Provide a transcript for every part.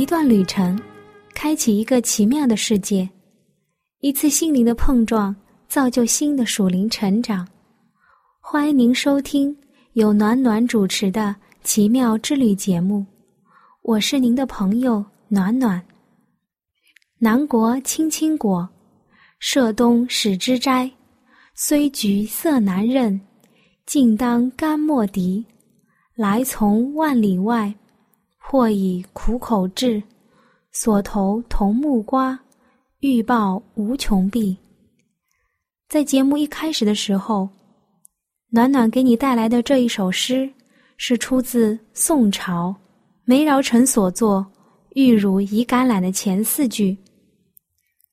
一段旅程，开启一个奇妙的世界；一次心灵的碰撞，造就新的属灵成长。欢迎您收听由暖暖主持的《奇妙之旅》节目，我是您的朋友暖暖。南国青青果，涉东始之斋，虽橘色难认，竟当甘莫敌。来从万里外。或以苦口志，所投同木瓜，欲报无穷碧。在节目一开始的时候，暖暖给你带来的这一首诗，是出自宋朝梅尧臣所作《玉汝以橄榄》的前四句。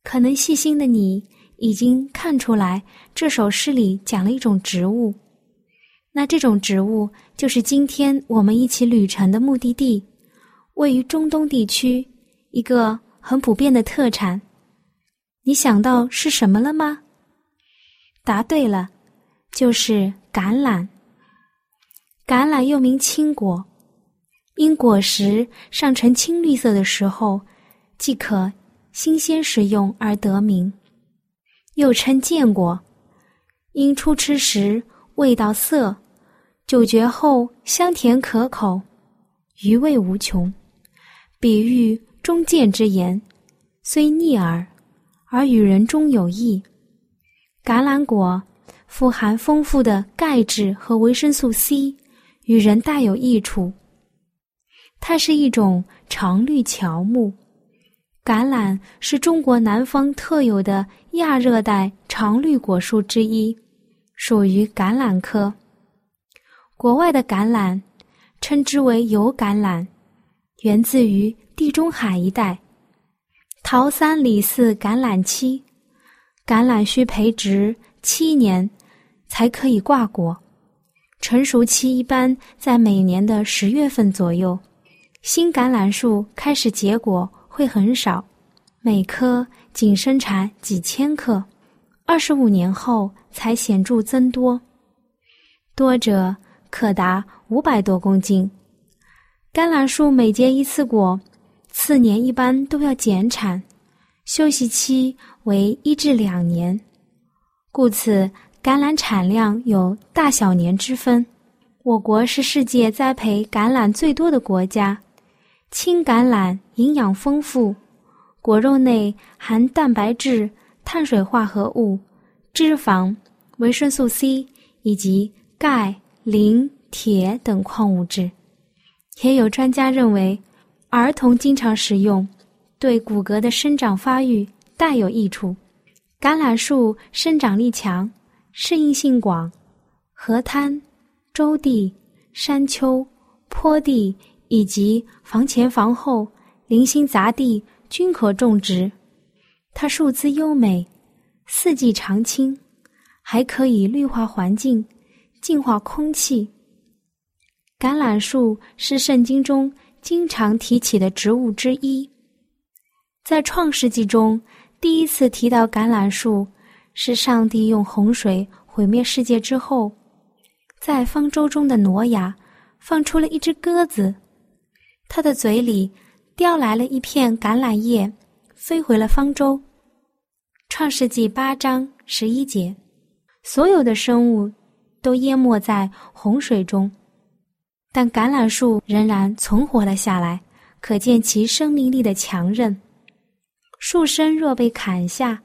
可能细心的你已经看出来，这首诗里讲了一种植物。那这种植物，就是今天我们一起旅程的目的地。位于中东地区，一个很普遍的特产，你想到是什么了吗？答对了，就是橄榄。橄榄又名青果，因果实尚呈青绿色的时候，即可新鲜食用而得名，又称剑果，因初吃时味道涩，咀嚼后香甜可口，余味无穷。比喻忠谏之言，虽逆耳，而与人终有益。橄榄果富含丰富的钙质和维生素 C，与人大有益处。它是一种常绿乔木。橄榄是中国南方特有的亚热带常绿果树之一，属于橄榄科。国外的橄榄称之为油橄榄。源自于地中海一带，桃三李四橄榄期，橄榄需培植七年才可以挂果，成熟期一般在每年的十月份左右。新橄榄树开始结果会很少，每棵仅生产几千克，二十五年后才显著增多，多者可达五百多公斤。橄榄树每结一次果，次年一般都要减产，休息期为一至两年，故此橄榄产量有大小年之分。我国是世界栽培橄榄最多的国家。青橄榄营养丰富，果肉内含蛋白质、碳水化合物、脂肪、维生素 C 以及钙、磷、铁等矿物质。也有专家认为，儿童经常食用，对骨骼的生长发育大有益处。橄榄树生长力强，适应性广，河滩、洲地、山丘、坡地以及房前房后、零星杂地均可种植。它树姿优美，四季常青，还可以绿化环境，净化空气。橄榄树是圣经中经常提起的植物之一。在创世纪中，第一次提到橄榄树，是上帝用洪水毁灭世界之后，在方舟中的挪亚放出了一只鸽子，它的嘴里叼来了一片橄榄叶，飞回了方舟。创世纪八章十一节，所有的生物都淹没在洪水中。但橄榄树仍然存活了下来，可见其生命力的强韧。树身若被砍下，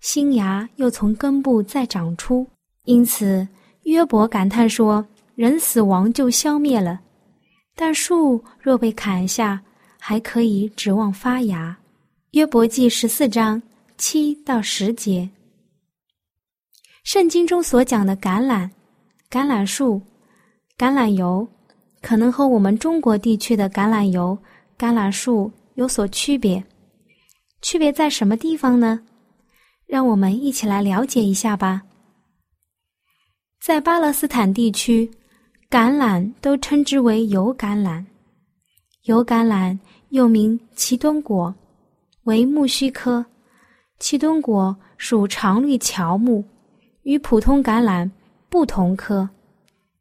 新芽又从根部再长出。因此，约伯感叹说：“人死亡就消灭了，但树若被砍下，还可以指望发芽。”约伯记十四章七到十节。圣经中所讲的橄榄、橄榄树、橄榄油。可能和我们中国地区的橄榄油、橄榄树有所区别。区别在什么地方呢？让我们一起来了解一下吧。在巴勒斯坦地区，橄榄都称之为油橄榄。油橄榄又名奇墩果，为木须科。奇墩果属常绿乔木，与普通橄榄不同科。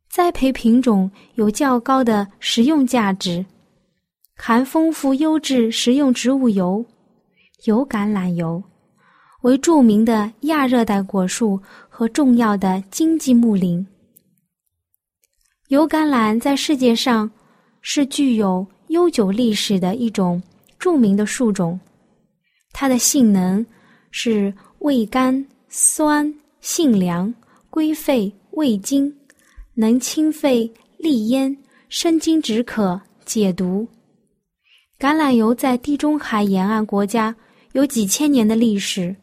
栽培品种有较高的食用价值，含丰富优质食用植物油、油橄榄油，为著名的亚热带果树和重要的经济木林。油橄榄在世界上是具有悠久历史的一种著名的树种，它的性能是味甘、酸、性凉、归肺、胃经。能清肺利咽、生津止渴、解毒。橄榄油在地中海沿岸国家有几千年的历史，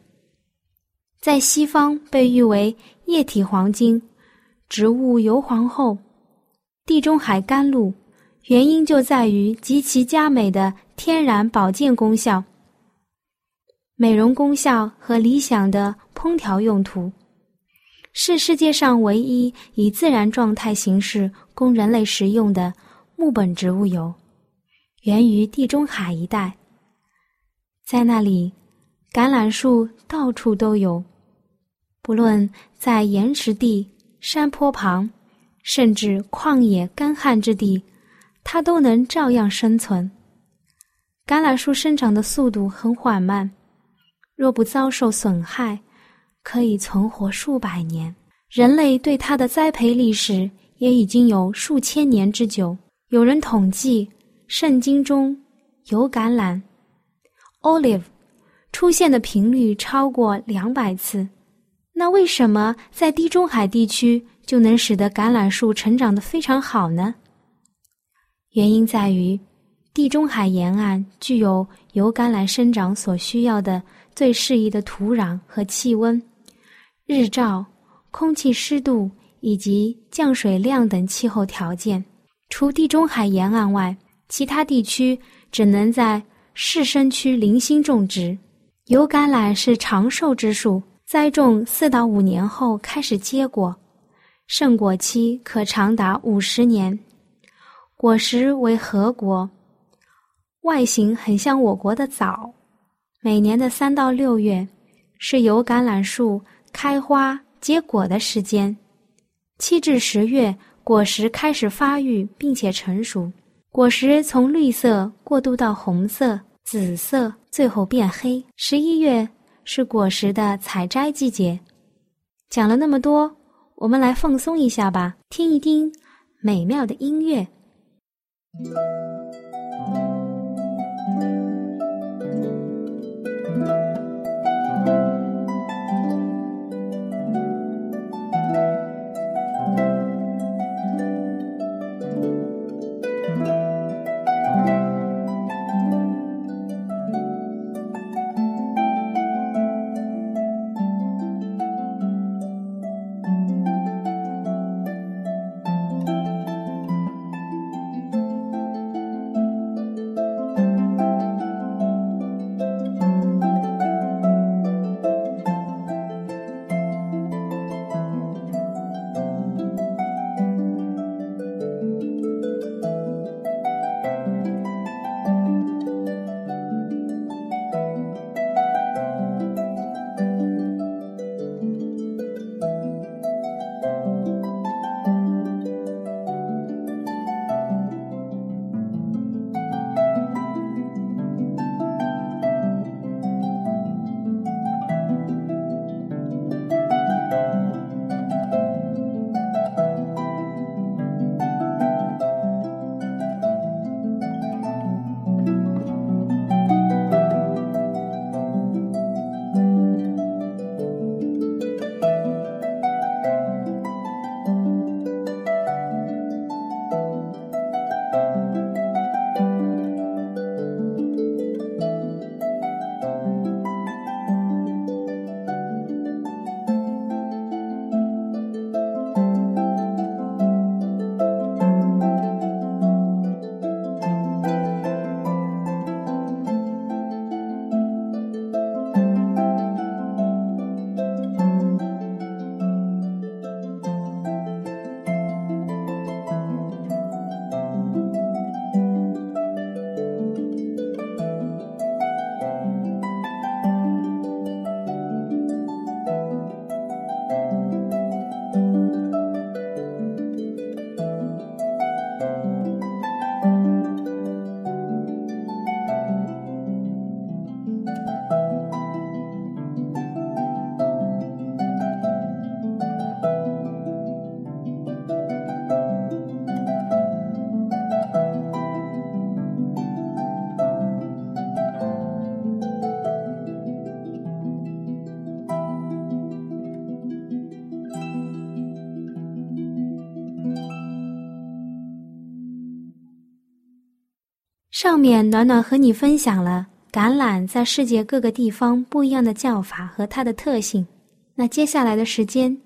在西方被誉为液体黄金、植物油皇后、地中海甘露，原因就在于极其佳美的天然保健功效、美容功效和理想的烹调用途。是世界上唯一以自然状态形式供人类食用的木本植物油，源于地中海一带。在那里，橄榄树到处都有，不论在岩石地、山坡旁，甚至旷野干旱之地，它都能照样生存。橄榄树生长的速度很缓慢，若不遭受损害。可以存活数百年，人类对它的栽培历史也已经有数千年之久。有人统计，圣经中油橄榄 （olive） 出现的频率超过两百次。那为什么在地中海地区就能使得橄榄树成长得非常好呢？原因在于，地中海沿岸具有油橄榄生长所需要的最适宜的土壤和气温。日照、空气湿度以及降水量等气候条件，除地中海沿岸外，其他地区只能在市生区零星种植。油橄榄是长寿之树，栽种四到五年后开始结果，盛果期可长达五十年。果实为核果，外形很像我国的枣。每年的三到六月是油橄榄树。开花结果的时间，七至十月，果实开始发育并且成熟，果实从绿色过渡到红色、紫色，最后变黑。十一月是果实的采摘季节。讲了那么多，我们来放松一下吧，听一听美妙的音乐。上面暖暖和你分享了橄榄在世界各个地方不一样的叫法和它的特性。那接下来的时间，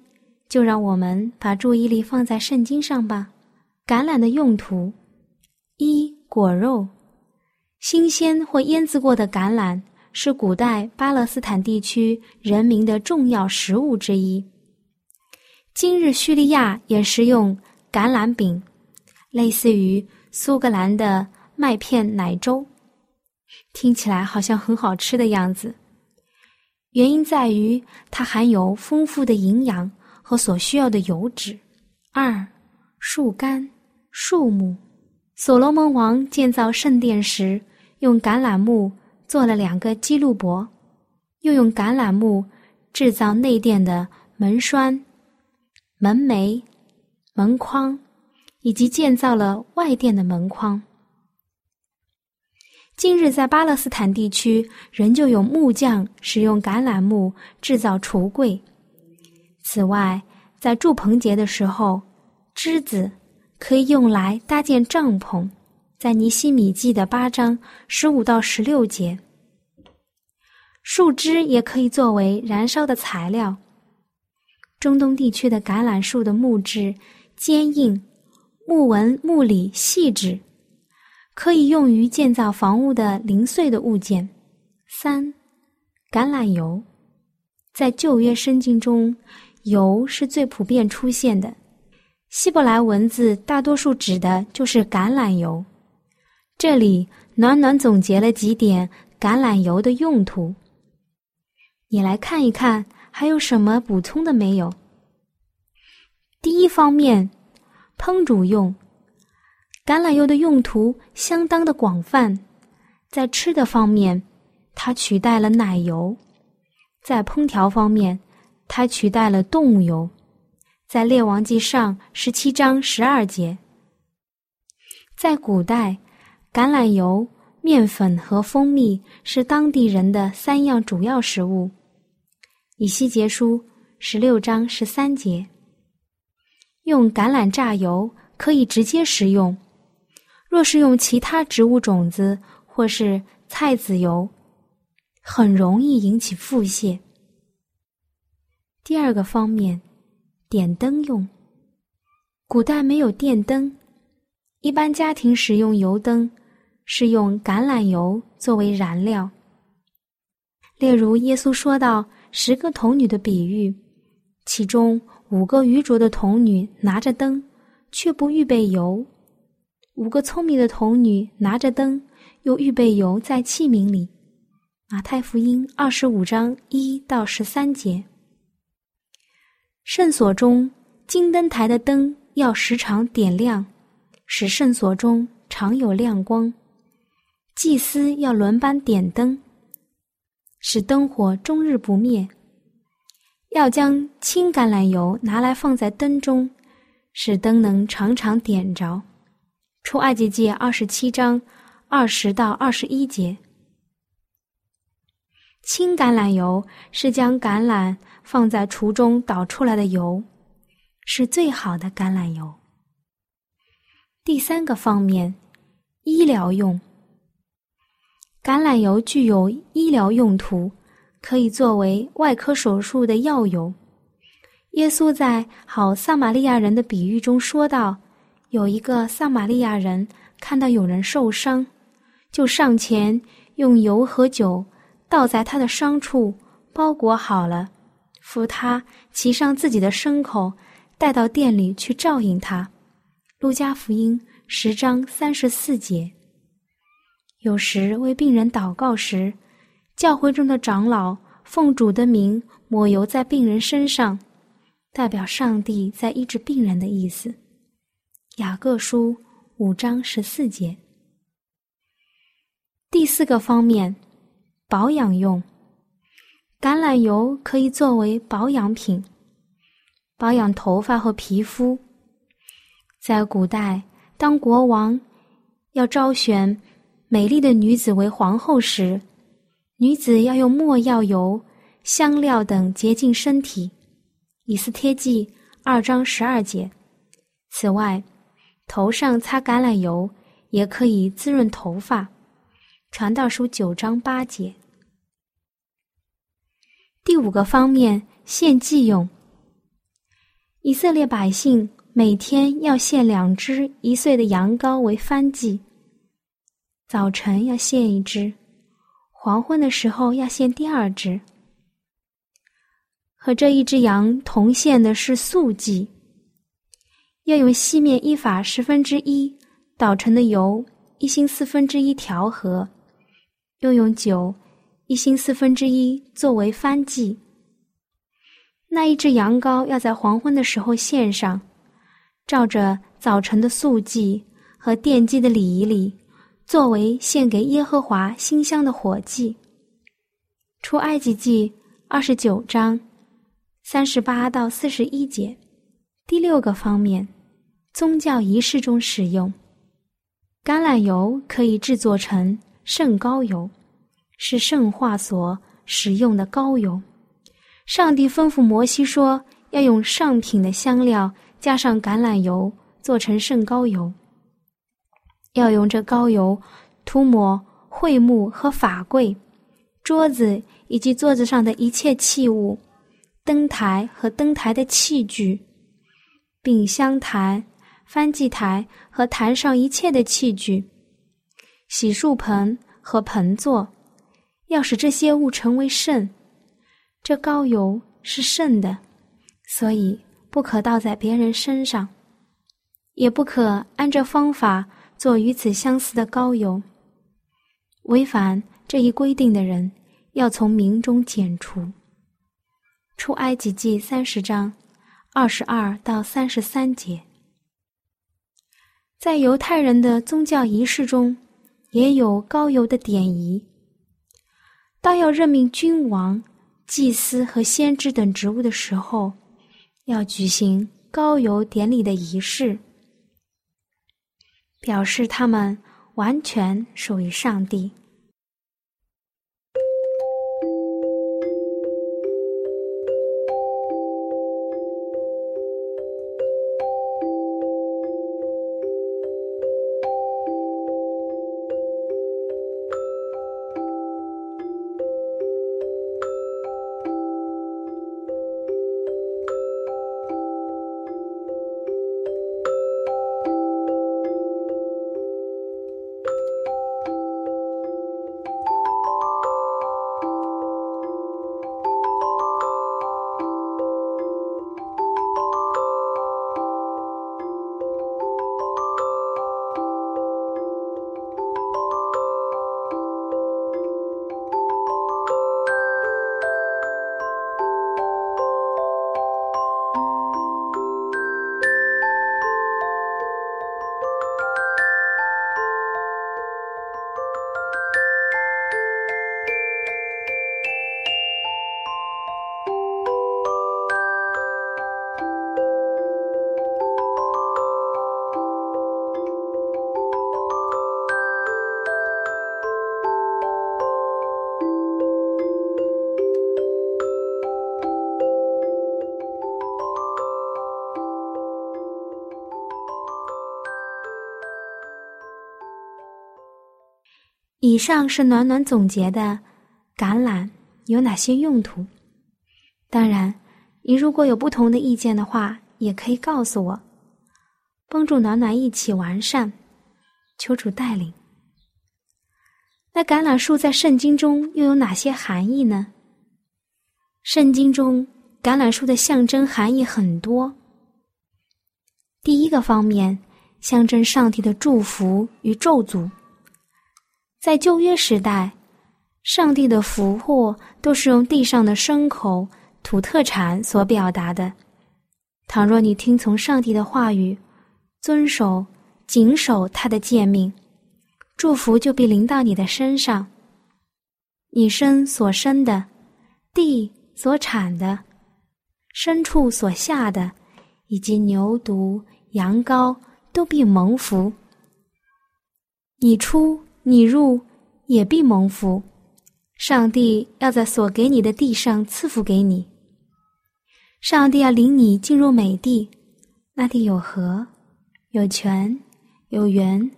就让我们把注意力放在圣经上吧。橄榄的用途：一、果肉。新鲜或腌制过的橄榄是古代巴勒斯坦地区人民的重要食物之一。今日叙利亚也食用橄榄饼，类似于苏格兰的麦片奶粥，听起来好像很好吃的样子。原因在于它含有丰富的营养和所需要的油脂。二、树干、树木。所罗门王建造圣殿时。用橄榄木做了两个基路伯，又用橄榄木制造内殿的门栓、门楣、门框，以及建造了外殿的门框。今日在巴勒斯坦地区，仍旧有木匠使用橄榄木制造橱柜。此外，在祝棚节的时候，枝子可以用来搭建帐篷。在尼西米记的八章十五到十六节，树枝也可以作为燃烧的材料。中东地区的橄榄树的木质坚硬，木纹木里细致，可以用于建造房屋的零碎的物件。三，橄榄油，在旧约圣经中，油是最普遍出现的。希伯来文字大多数指的就是橄榄油。这里暖暖总结了几点橄榄油的用途，你来看一看，还有什么补充的没有？第一方面，烹煮用，橄榄油的用途相当的广泛，在吃的方面，它取代了奶油；在烹调方面，它取代了动物油。在列王记上十七章十二节，在古代。橄榄油、面粉和蜂蜜是当地人的三样主要食物。以西结书十六章十三节，用橄榄榨油可以直接食用；若是用其他植物种子或是菜籽油，很容易引起腹泻。第二个方面，点灯用。古代没有电灯，一般家庭使用油灯。是用橄榄油作为燃料。例如，耶稣说到十个童女的比喻，其中五个愚拙的童女拿着灯，却不预备油；五个聪明的童女拿着灯，又预备油在器皿里。马太福音二十五章一到十三节。圣所中金灯台的灯要时常点亮，使圣所中常有亮光。祭司要轮班点灯，使灯火终日不灭。要将青橄榄油拿来放在灯中，使灯能常常点着。出埃及记二十七章二十到二十一节。青橄榄油是将橄榄放在橱中倒出来的油，是最好的橄榄油。第三个方面，医疗用。橄榄油具有医疗用途，可以作为外科手术的药油。耶稣在好撒玛利亚人的比喻中说道：“有一个撒玛利亚人看到有人受伤，就上前用油和酒倒在他的伤处，包裹好了，扶他骑上自己的牲口，带到店里去照应他。”路加福音十章三十四节。有时为病人祷告时，教会中的长老奉主的名抹油在病人身上，代表上帝在医治病人的意思。雅各书五章十四节。第四个方面，保养用。橄榄油可以作为保养品，保养头发和皮肤。在古代，当国王要招选。美丽的女子为皇后时，女子要用没药油、香料等洁净身体。以斯帖记二章十二节。此外，头上擦橄榄油也可以滋润头发。传道书九章八节。第五个方面，献祭用。以色列百姓每天要献两只一岁的羊羔为燔祭，早晨要献一只，黄昏的时候要献第二只。和这一只羊同献的是素祭，要用细面一法十分之一捣成的油一星四分之一调和，又用酒一星四分之一作为番祭。那一只羊羔要在黄昏的时候献上，照着早晨的素祭和奠祭的礼仪里，作为献给耶和华馨香的火祭。出埃及记二十九章。三十八到四十一节，第六个方面，宗教仪式中使用橄榄油可以制作成圣膏油，是圣化所使用的膏油。上帝吩咐摩西说，要用上品的香料加上橄榄油做成圣膏油，要用这膏油涂抹会幕和法柜、桌子以及桌子上的一切器物。灯台和灯台的器具，并香台、翻祭台和坛上一切的器具，洗漱盆和盆座，要使这些物成为圣。这膏油是圣的，所以不可倒在别人身上，也不可按这方法做与此相似的膏油。违反这一规定的人，要从民中剪除。出埃及记三十章二十二到三十三节，在犹太人的宗教仪式中，也有高油的典仪。当要任命君王、祭司和先知等职务的时候，要举行高油典礼的仪式，表示他们完全属于上帝。以上是暖暖总结的橄榄有哪些用途。当然，你如果有不同的意见的话，也可以告诉我，帮助暖暖一起完善。求主带领。那橄榄树在圣经中又有哪些含义呢？圣经中橄榄树的象征含义很多。第一个方面，象征上帝的祝福与咒诅。在旧约时代，上帝的福祸都是用地上的牲口、土特产所表达的。倘若你听从上帝的话语，遵守、谨守他的诫命，祝福就必临到你的身上。你生所生的，地所产的，牲畜所下的，以及牛犊、羊羔，都必蒙福。你出。你入也必蒙福，上帝要在所给你的地上赐福给你。上帝要领你进入美地，那地有河，有泉，有源，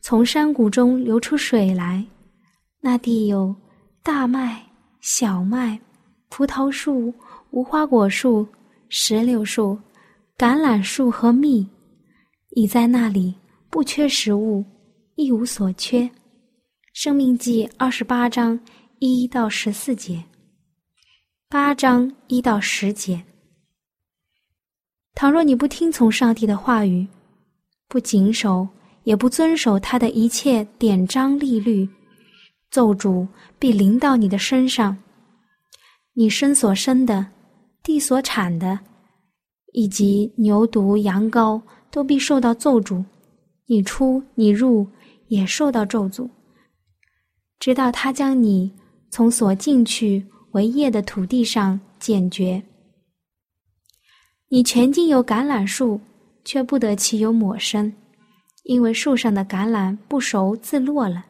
从山谷中流出水来。那地有大麦、小麦、葡萄树、无花果树、石榴树、橄榄树和蜜，已在那里不缺食物，一无所缺。生命记二十八章一到十四节，八章一到十节。倘若你不听从上帝的话语，不谨守，也不遵守他的一切典章律律。咒诅必临到你的身上，你身所生的，地所产的，以及牛犊、羊羔都必受到咒诅。你出你入也受到咒诅，直到他将你从所进去为业的土地上剪绝。你全境有橄榄树，却不得其有抹生，因为树上的橄榄不熟自落了。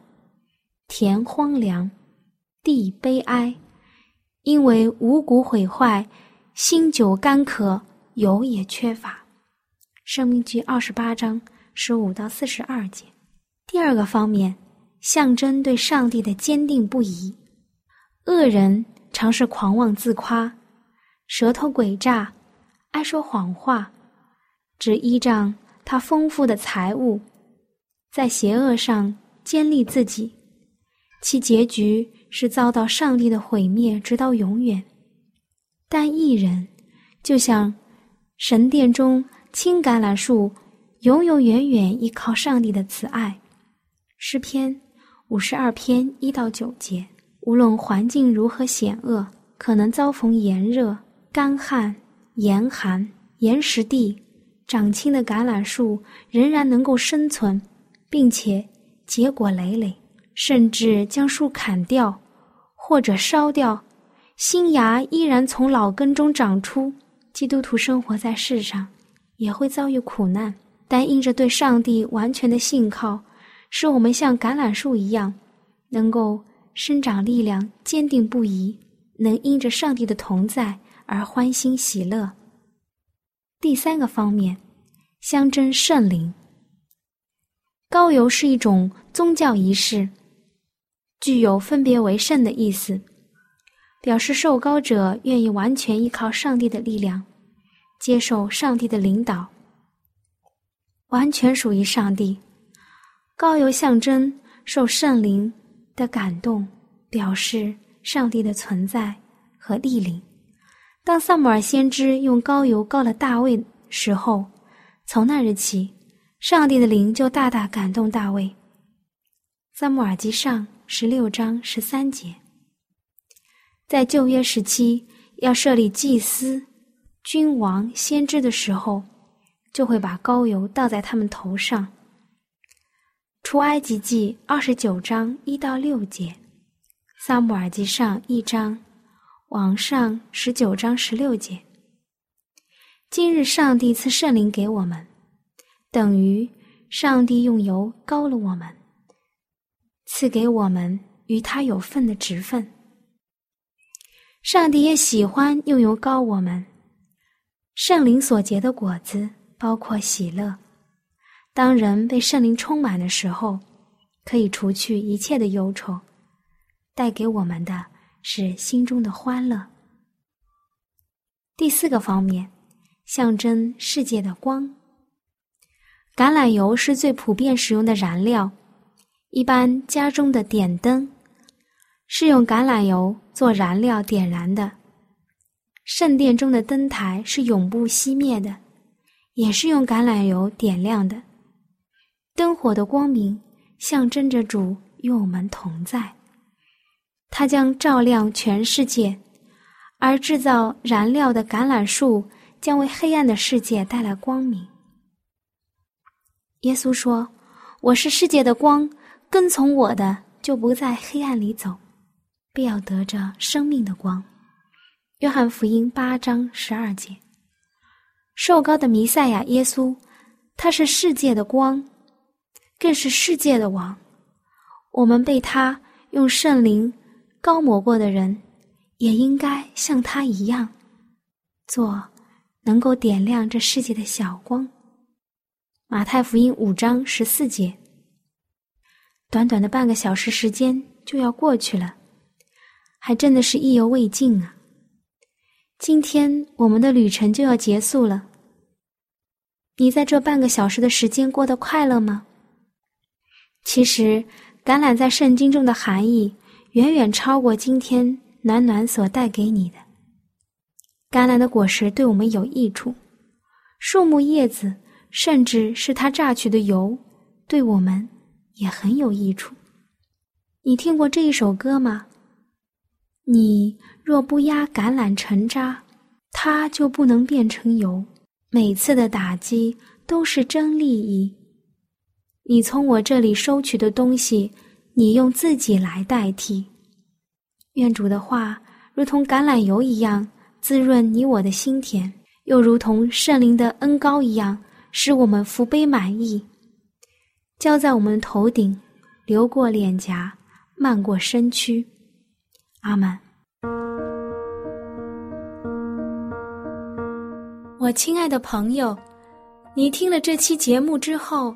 田荒凉，地悲哀，因为五谷毁坏，新酒干渴，油也缺乏。生命记二十八章十五到四十二节。第二个方面，象征对上帝的坚定不移。恶人常是狂妄自夸，舌头诡诈，爱说谎话，只依仗他丰富的财物，在邪恶上坚立自己。其结局是遭到上帝的毁灭，直到永远。但一人就像神殿中青橄榄树，永永远远依靠上帝的慈爱。诗篇五十二篇一到九节，无论环境如何险恶，可能遭逢炎热、干旱、严寒、岩石地，长青的橄榄树仍然能够生存，并且结果累累。甚至将树砍掉，或者烧掉，新芽依然从老根中长出。基督徒生活在世上，也会遭遇苦难，但因着对上帝完全的信靠，使我们像橄榄树一样，能够生长力量，坚定不移，能因着上帝的同在而欢欣喜乐。第三个方面，象征圣灵。高油是一种宗教仪式。具有分别为圣的意思，表示受高者愿意完全依靠上帝的力量，接受上帝的领导，完全属于上帝。膏油象征受圣灵的感动，表示上帝的存在和莅临。当萨姆尔先知用膏油膏了大卫时候，从那日起，上帝的灵就大大感动大卫。萨姆尔记上。十六章十三节，在旧约时期要设立祭司、君王、先知的时候，就会把膏油倒在他们头上。出埃及记二十九章一到六节，撒母耳记上一章，往上十九章十六节。今日上帝赐圣灵给我们，等于上帝用油膏了我们。赐给我们与他有份的职分。上帝也喜欢用油膏我们。圣灵所结的果子包括喜乐。当人被圣灵充满的时候，可以除去一切的忧愁，带给我们的是心中的欢乐。第四个方面，象征世界的光。橄榄油是最普遍使用的燃料。一般家中的点灯是用橄榄油做燃料点燃的，圣殿中的灯台是永不熄灭的，也是用橄榄油点亮的。灯火的光明象征着主与我们同在，它将照亮全世界，而制造燃料的橄榄树将为黑暗的世界带来光明。耶稣说：“我是世界的光。”跟从我的，就不在黑暗里走，必要得着生命的光。约翰福音八章十二节。瘦高的弥赛亚耶稣，他是世界的光，更是世界的王。我们被他用圣灵高抹过的人，也应该像他一样，做能够点亮这世界的小光。马太福音五章十四节。短短的半个小时时间就要过去了，还真的是意犹未尽啊！今天我们的旅程就要结束了，你在这半个小时的时间过得快乐吗？其实，橄榄在圣经中的含义远远超过今天暖暖所带给你的。橄榄的果实对我们有益处，树木叶子，甚至是它榨取的油，对我们也很有益处。你听过这一首歌吗？你若不压橄榄成渣，它就不能变成油。每次的打击都是真利益。你从我这里收取的东西，你用自己来代替。愿主的话如同橄榄油一样滋润你我的心田，又如同圣灵的恩膏一样使我们福杯满溢，浇在我们头顶，流过脸颊，漫过身躯。阿门。我亲爱的朋友，你听了这期节目之后。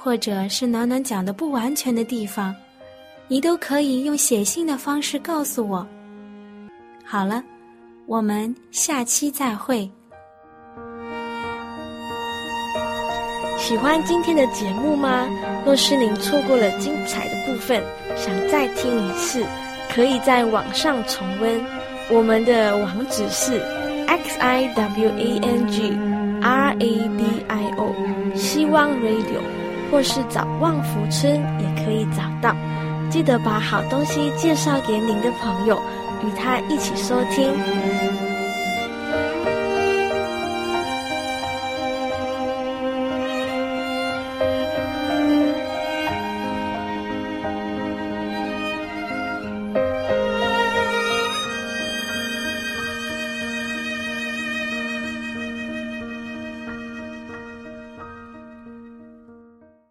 或者是暖暖讲的不完全的地方，你都可以用写信的方式告诉我。好了，我们下期再会。喜欢今天的节目吗？若是您错过了精彩的部分，想再听一次，可以在网上重温。我们的网址是 x i w a n g r a d i o，希望 Radio。或是找旺福村也可以找到，记得把好东西介绍给您的朋友，与他一起收听。